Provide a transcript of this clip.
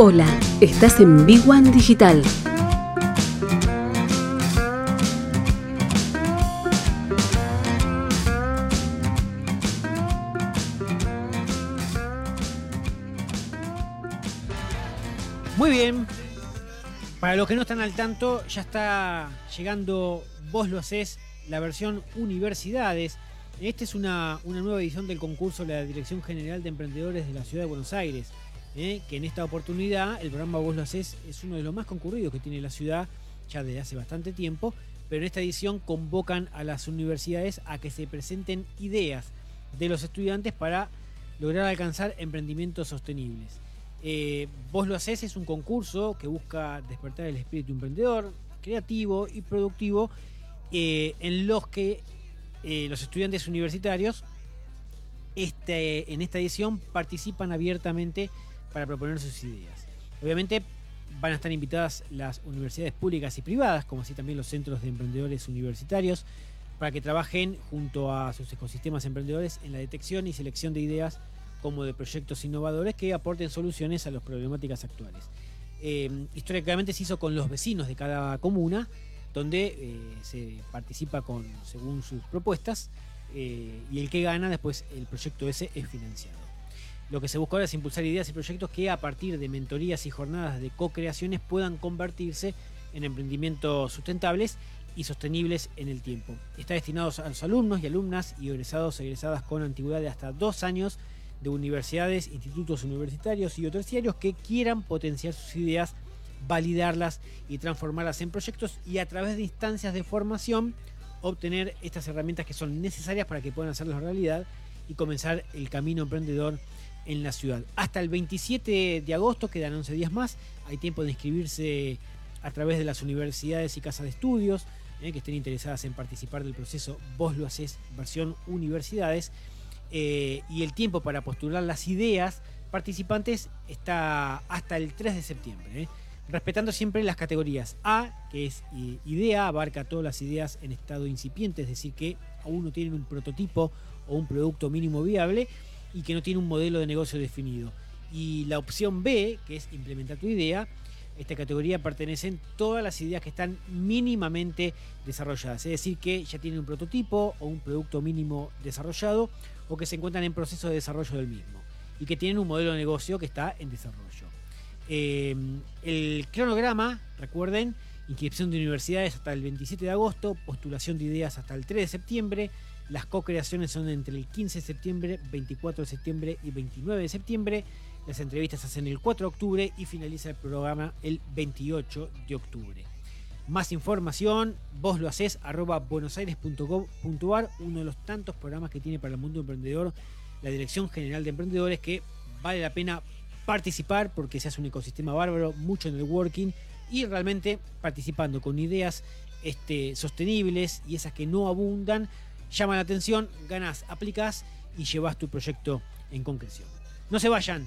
Hola, estás en Big One Digital. Muy bien. Para los que no están al tanto, ya está llegando Vos lo hacés, la versión Universidades. Esta es una, una nueva edición del concurso de la Dirección General de Emprendedores de la Ciudad de Buenos Aires. ¿Eh? que en esta oportunidad el programa Vos lo hacés es uno de los más concurridos que tiene la ciudad ya desde hace bastante tiempo, pero en esta edición convocan a las universidades a que se presenten ideas de los estudiantes para lograr alcanzar emprendimientos sostenibles. Eh, Vos lo hacés es un concurso que busca despertar el espíritu emprendedor, creativo y productivo, eh, en los que los estudiantes universitarios este, en esta edición participan abiertamente para proponer sus ideas. Obviamente van a estar invitadas las universidades públicas y privadas, como así también los centros de emprendedores universitarios, para que trabajen junto a sus ecosistemas emprendedores en la detección y selección de ideas como de proyectos innovadores que aporten soluciones a las problemáticas actuales. Eh, históricamente se hizo con los vecinos de cada comuna, donde eh, se participa con según sus propuestas eh, y el que gana después el proyecto ese es financiado. Lo que se busca ahora es impulsar ideas y proyectos que a partir de mentorías y jornadas de co-creaciones puedan convertirse en emprendimientos sustentables y sostenibles en el tiempo. Está destinado a los alumnos y alumnas y egresados egresadas con antigüedad de hasta dos años de universidades, institutos universitarios y terciarios que quieran potenciar sus ideas, validarlas y transformarlas en proyectos y a través de instancias de formación obtener estas herramientas que son necesarias para que puedan hacerlo realidad y comenzar el camino emprendedor en la ciudad. Hasta el 27 de agosto quedan 11 días más. Hay tiempo de inscribirse a través de las universidades y casas de estudios eh, que estén interesadas en participar del proceso. Vos lo haces versión universidades. Eh, y el tiempo para postular las ideas participantes está hasta el 3 de septiembre. Eh, respetando siempre las categorías A, que es idea, abarca todas las ideas en estado incipiente, es decir, que aún no tienen un prototipo o un producto mínimo viable y que no tiene un modelo de negocio definido. Y la opción B, que es implementar tu idea, esta categoría pertenecen todas las ideas que están mínimamente desarrolladas, es decir, que ya tienen un prototipo o un producto mínimo desarrollado o que se encuentran en proceso de desarrollo del mismo y que tienen un modelo de negocio que está en desarrollo. Eh, el cronograma, recuerden, inscripción de universidades hasta el 27 de agosto, postulación de ideas hasta el 3 de septiembre, las co-creaciones son entre el 15 de septiembre, 24 de septiembre y 29 de septiembre. Las entrevistas se hacen el 4 de octubre y finaliza el programa el 28 de octubre. Más información, vos lo haces arroba buenosaires.gov.ar, uno de los tantos programas que tiene para el mundo emprendedor la Dirección General de Emprendedores que vale la pena participar porque se hace un ecosistema bárbaro, mucho networking y realmente participando con ideas este, sostenibles y esas que no abundan llama la atención, ganas, aplicas y llevas tu proyecto en concreción. No se vayan,